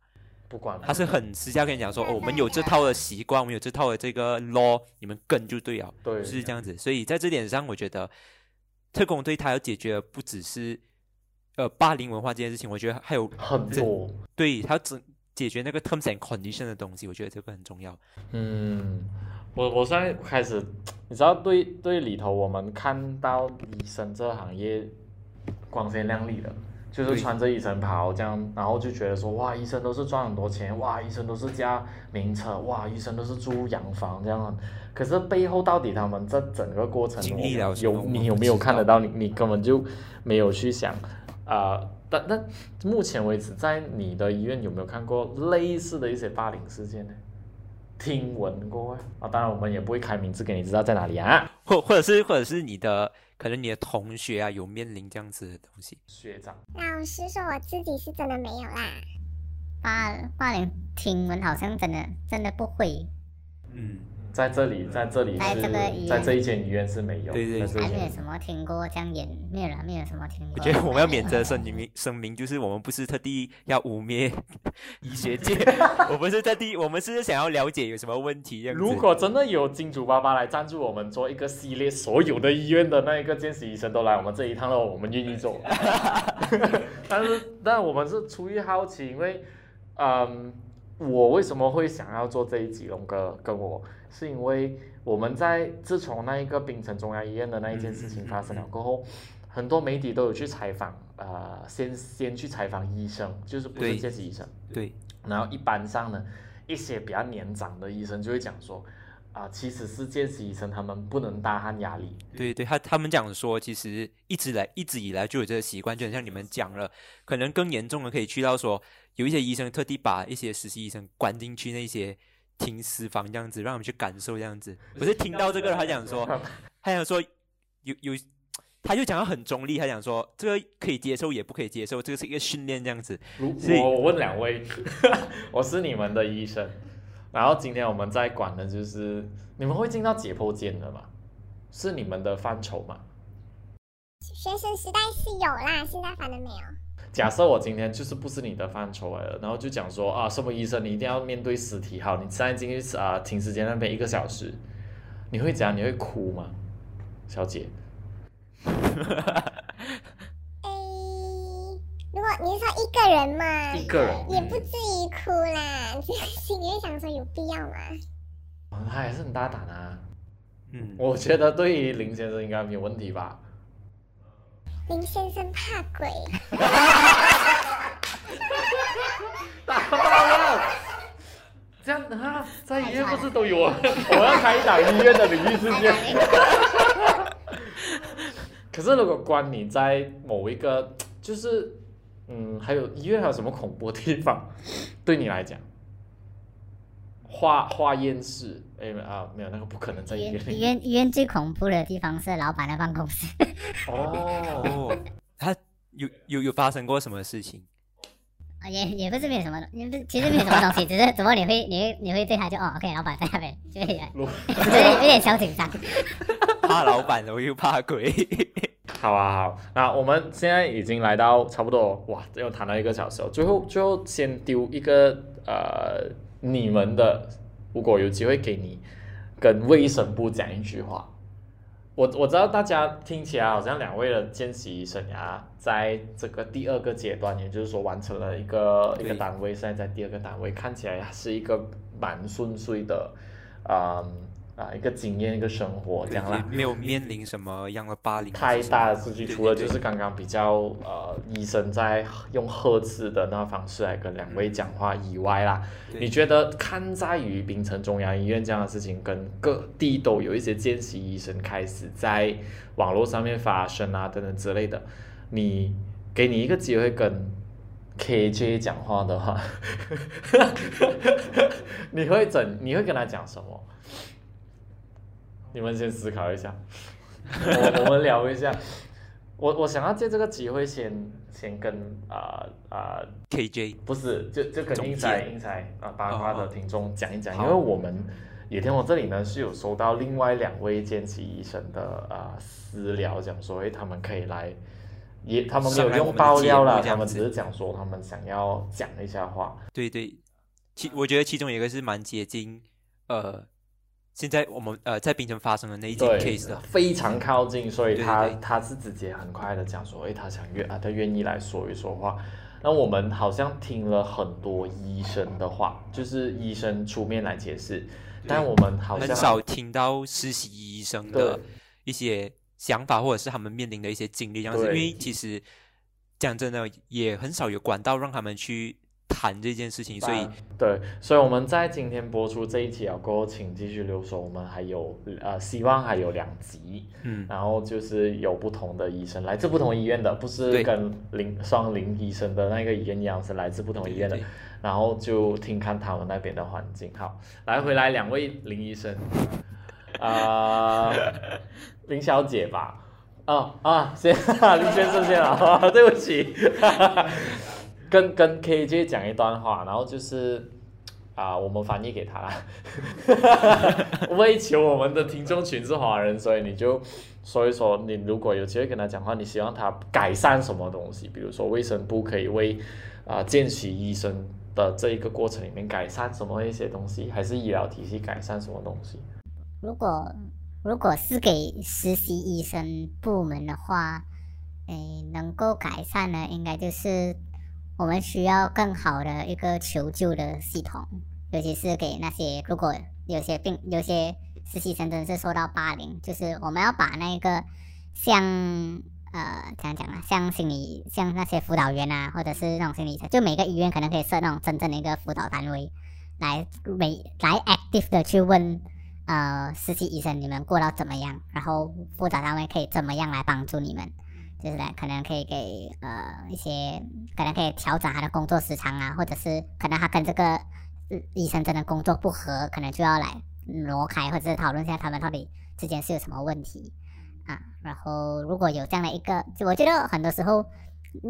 不管他是很私下跟你讲说，哦，我们有这套的习惯，我们有这套的这个 law，你们跟就对了。对是这样子。所以在这点上，我觉得特工队他要解决的不只是呃霸凌文化这件事情，我觉得还有很多。对他整解决那个 terms and condition 的东西，我觉得这个很重要。嗯，我我现在开始，你知道对对里头我们看到医生这行业光鲜亮丽的，就是穿着医生袍这样，然后就觉得说哇，医生都是赚很多钱，哇，医生都是驾名车，哇，医生都是住洋房这样。可是背后到底他们这整个过程有你有没有看得到？你你根本就没有去想啊、但但目前为止，在你的医院有没有看过类似的一些霸凌事件呢？听闻过哎啊，当然我们也不会开名字给你知道在哪里啊。或或者是或者是你的可能你的同学啊有面临这样子的东西，学长，老实说，我自己是真的没有啦。霸霸凌听闻好像真的真的不会，嗯，在这里，在这里在是这个在这一间医院是没有，对对在这一还没有什么听过这样演，没有了，没有什么听过。我觉得我们要免责声明声明，就是我们不是特地要污蔑医学界，我们是特地，我们是想要了解有什么问题这样子。如果真的有金主爸爸来赞助我们做一个系列，所有的医院的那一个见习医生都来我们这一趟了，我们愿意做。但是，但我们是出于好奇，因为，嗯，我为什么会想要做这一集，龙哥跟我，是因为我们在自从那一个槟城中央医院的那一件事情发生了过后，很多媒体都有去采访，呃，先先去采访医生，就是不是对见习医生，对，然后一般上呢，一些比较年长的医生就会讲说，啊、其实是见习医生他们不能大汗压力，对对，他他们讲说，其实一直来一直以来就有这个习惯，就很像你们讲了，可能更严重的可以去到说，有一些医生特地把一些实习医生关进去那些停尸房这样子，让他们去感受这样子。我是听到这个，他讲说，他想说有有，他就讲到很中立，他讲说这个可以接受也不可以接受，这个是一个训练这样子。如所以我我问两位，我是你们的医生，然后今天我们在管的就是你们会进到解剖间的吗？是你们的范畴吗？学生时代是有啦，现在反正没有。假设我今天就是不是你的范畴来了，然后就讲说啊，什么医生你一定要面对尸体，好，你现在进去啊停尸间那边一个小时，你会怎样？你会哭吗，小姐？诶，如果你是说一个人嘛，一个人也不至于哭啦，只是心里会想说有必要吗？啊他还是很大胆啊，嗯，我觉得对于林先生应该没有问题吧？林先生怕鬼，打爆了！这样啊，在医院不是都有啊？我要开一档医院的灵异事件。可是如果关你在某一个，就是嗯，还有医院还有什么恐怖的地方，对你来讲，化化验室，哎啊，没有那个不可能在医院里。医院医院医院最恐怖的地方是老板的办公室，哦，哦，他有有有发生过什么事情？啊也也不是没有什么，也不是其实没有什么东西，只是怎么你会你会你会对他就哦，OK，老板在那边，就会有 点有点小紧张。怕老板，我又怕鬼。好啊好，那我们现在已经来到差不多哇，又谈了一个小时了。最后最后先丢一个呃，你们的，如果有机会给你跟卫生部讲一句话，我我知道大家听起来好像两位的见习生涯在这个第二个阶段，也就是说完成了一个一个单位，现在在第二个单位，看起来是一个蛮顺遂的，啊、啊一个经验一个生活这样啦。没有面临什么样的霸凌，太大的事情，除了就是刚刚比较呃医生在用呵斥的那方式来跟两位讲话以外啦，你觉得看在于槟城中央医院这样的事情，跟各地都有一些见习医生开始在网络上面发声啊等等之类的，你给你一个机会跟 KJ 讲话的话，你会怎？你会跟他讲什么？你们先思考一下，我我们聊一下。我我想要借这个机会先先跟啊啊、KJ 不是就就跟英才英才啊八卦的听众讲一讲，因好为我们野天我这里呢是有收到另外两位见习医生的啊、私聊，讲说诶他们可以来，也他们没有用爆料啦，节目这样子他们只是讲说他们想要讲一下话。对对，其我觉得其中一个是蛮接近，呃，现在我们呃在槟城发生的那一件 case 的，非常靠近，所以对他对他是直接很快的讲说，诶，他想愿啊，他愿意来说一说话。那我们好像听了很多医生的话，就是医生出面来解释，但我们好像很少听到实习医生的一些想法，或者是他们面临的一些经历这样子。因为其实讲真的，也很少有管道让他们去谈这件事情，所以啊对，所以我们在今天播出这一期啊过后，请继续留守，我们还有呃，希望还有两集，嗯，然后就是有不同的医生，来自不同医院的，不是跟林双林医生的那个医院一样，是来自不同医院的对，然后就听看他们那边的环境。好，来回来两位林医生，啊、林小姐吧，啊啊，先林先生先啊，对不起，跟跟 KJ 讲一段话，然后就是啊、我们翻译给他啦，为求我们的听众群是华人，所以你就说一说，你如果有机会跟他讲话，你希望他改善什么东西？比如说卫生部可以为啊、见习医生的这一个过程里面改善什么一些东西，还是医疗体系改善什么东西？如果如果是给实习医生部门的话，诶，能够改善的应该就是我们需要更好的一个求救的系统，尤其是给那些如果有些病、有些实习生真的是受到霸凌，就是我们要把那个像呃怎样讲啊，像心理像那些辅导员啊，或者是那种心理医生，就每个医院可能可以设那种真正的一个辅导单位，来每来 active 的去问呃实习医生你们过到怎么样，然后辅导单位可以怎么样来帮助你们。就是来可能可以给呃一些可能可以调整他的工作时长啊，或者是可能他跟这个呃医生真的工作不合，可能就要来挪开，或者是讨论一下他们到底之间是有什么问题啊。然后如果有这样的一个，就我觉得很多时候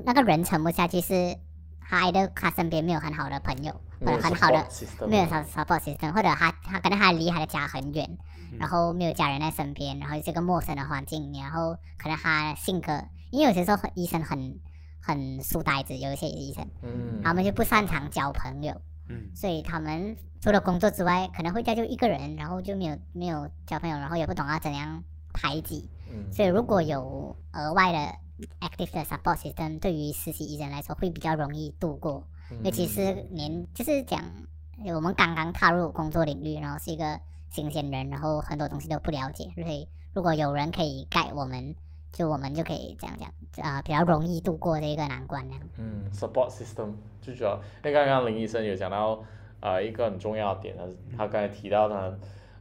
那个人沉不下去，是他的他身边没有很好的朋友，或者很好的没有 support system，或者他他可能他离他的家很远，然后没有家人在身边，然后这个陌生的环境，然后可能他性格。因为有些时候医生很很书呆子，有一些医生，嗯，他们就不擅长交朋友，嗯，所以他们除了工作之外，可能会家就一个人，然后就没有没有交朋友，然后也不懂要怎样排挤，嗯，所以如果有额外的 active 的 support system，对于实习医生来说会比较容易度过，尤其是年就是讲我们刚刚踏入工作领域，然后是一个新鲜人，然后很多东西都不了解，所以如果有人可以带我们。就我们就可以这样讲，啊，比较容易度过这个难关呢。嗯，support system 最主要，因为刚刚林医生有讲到，呃，一个很重要的点，他他刚才提到他，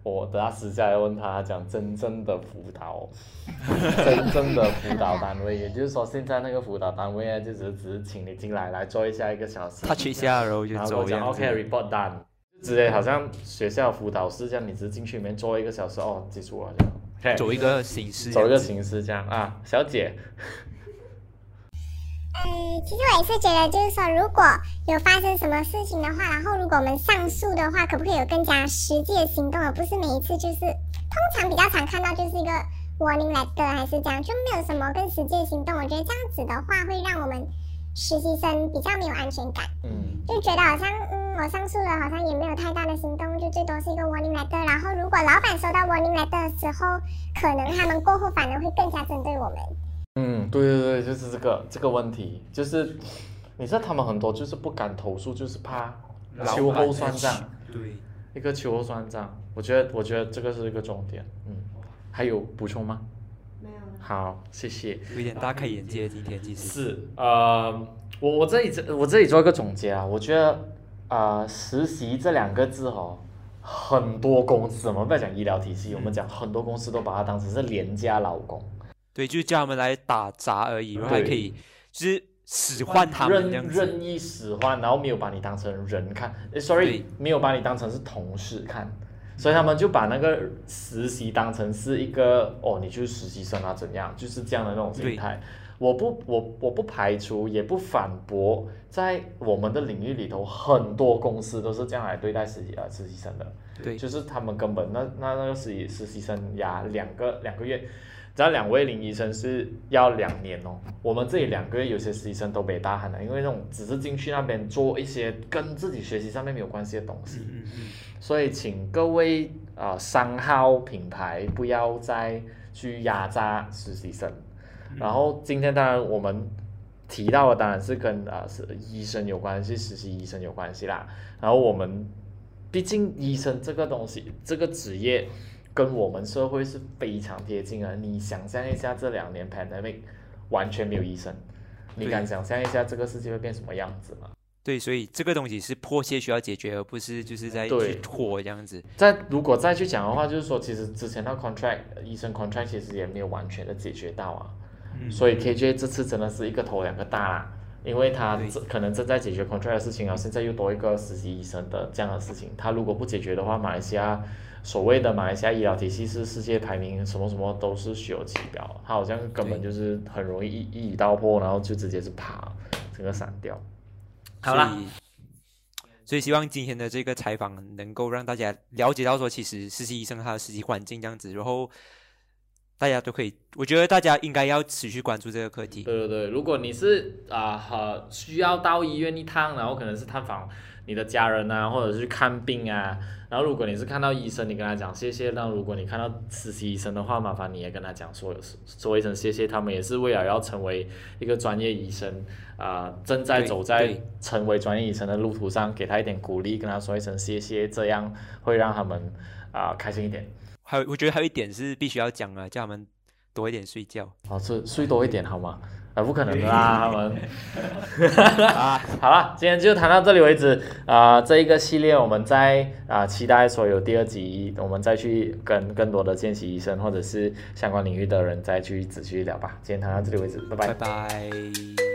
我等下私下来问他，他讲真正的辅导，真正的辅导单位，也就是说现在那个辅导单位呢，就只是只是请你进来来做一下一个小时，touch 一下然后就走讲 OK，report done，直接好像学校辅导室这样，你只是进去里面做一个小时，哦，结束了这样。走一个形式，走一个形式这样啊，小姐。嗯，其实我也是觉得，就是说，如果有发生什么事情的话，然后如果我们上诉的话，可不可以有更加实际的行动，而不是每一次就是通常比较常看到就是一个 warning letter 还是这样，就没有什么更实际的行动。我觉得这样子的话，会让我们实习生比较没有安全感，嗯，就觉得好像嗯。我上诉了，好像也没有太大的行动，就最多是一个 warning letter。然后，如果老板收到 warning letter 的时候，可能他们过后反而会更加针对我们。嗯，对对对，就是这个这个问题，就是你知道他们很多就是不敢投诉，就是怕秋后算账。对，一个秋后算账，我觉得我觉得这个是一个重点。嗯，还有补充吗？没有了。好，谢谢。有点大开眼界，今天其实是呃，我我这里这我这里做一个总结啊，我觉得。啊，实习这两个字哦，很多公司，我们不要讲医疗体系，我们讲很多公司都把它当成是廉价劳工。对，就叫他们来打杂而已，然后还可以就是使唤他们任任意使唤，然后没有把你当成人看，sorry，没有把你当成是同事看，所以他们就把那个实习当成是一个哦，你就是实习生啊，怎样，就是这样的那种心态。我不，我我不排除，也不反驳，在我们的领域里头，很多公司都是这样来对待实习呃实习生的。对，就是他们根本那那那个实习实习生呀，两个两个月，只要两位林医生是要两年哦。我们这里两个月有些实习生都没大汗了，因为那种只是进去那边做一些跟自己学习上面没有关系的东西。嗯嗯。所以请各位啊商号品牌不要再去压榨实习生。然后今天当然我们提到的当然是跟啊是医生有关系，实习医生有关系啦。然后我们毕竟医生这个东西，这个职业跟我们社会是非常贴近啊。你想象一下，这两年 pandemic 完全没有医生，你敢想象一下这个世界会变什么样子吗？对，所以这个东西是迫切需要解决，而不是就是在去拖这样子。再如果再去讲的话，就是说其实之前那 contract 医生 contract 其实也没有完全的解决到啊。所以 KJ 这次真的是一个头两个大啦，因为他可能正在解决 contract 的事情啊，现在又多一个实习医生的这样的事情，他如果不解决的话，马来西亚所谓的马来西亚医疗体系是世界排名什么什么都是虚有其表，他好像根本就是很容易一一语道破，然后就直接是啪整个散掉。好了，所以希望今天的这个采访能够让大家了解到说，其实实习医生他的实习环境这样子，然后。大家都可以，我觉得大家应该要持续关注这个课题。对对对，如果你是啊，需要到医院一趟，然后可能是探访你的家人啊，或者是去看病啊。然后如果你是看到医生，你跟他讲谢谢。那如果你看到实习医生的话，麻烦你也跟他讲说说一声谢谢。他们也是为了要成为一个专业医生啊，正在走在成为专业医生的路途上，给他一点鼓励，跟他说一声谢谢，这样会让他们啊开心一点。还有，我觉得还有一点是必须要讲啊，叫他们多一点睡觉。哦，睡睡多一点好吗？啊，不可能的啦，他们。啊，好了，今天就谈到这里为止啊。这一个系列，我们再啊期待说有第二集，我们再去跟更多的见习医生或者是相关领域的人再去仔细聊吧。今天谈到这里为止，拜拜。拜拜。